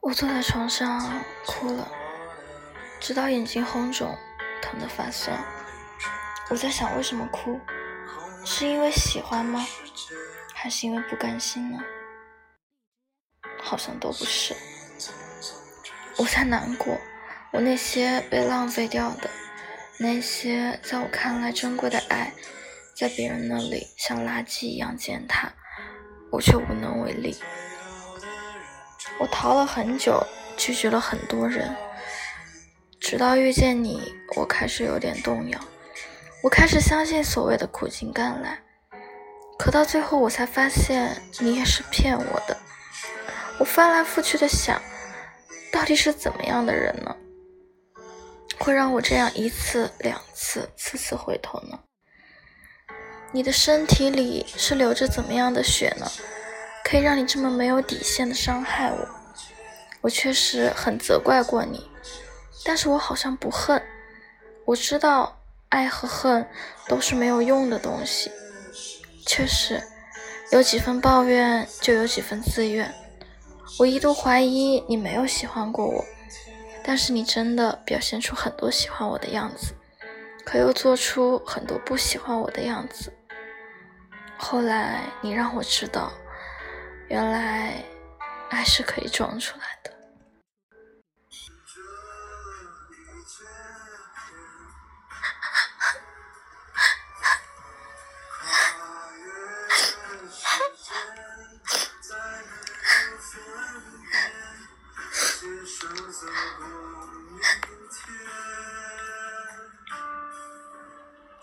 我坐在床上哭了，直到眼睛红肿，疼得发酸。我在想，为什么哭？是因为喜欢吗？还是因为不甘心呢？好像都不是。我在难过，我那些被浪费掉的，那些在我看来珍贵的爱，在别人那里像垃圾一样践踏，我却无能为力。我逃了很久，拒绝了很多人，直到遇见你，我开始有点动摇。我开始相信所谓的苦尽甘来，可到最后，我才发现你也是骗我的。我翻来覆去的想，到底是怎么样的人呢，会让我这样一次两次、次次回头呢？你的身体里是流着怎么样的血呢？可以让你这么没有底线的伤害我，我确实很责怪过你，但是我好像不恨。我知道爱和恨都是没有用的东西，确实有几分抱怨就有几分自怨。我一度怀疑你没有喜欢过我，但是你真的表现出很多喜欢我的样子，可又做出很多不喜欢我的样子。后来你让我知道。原来，还是可以装出来的。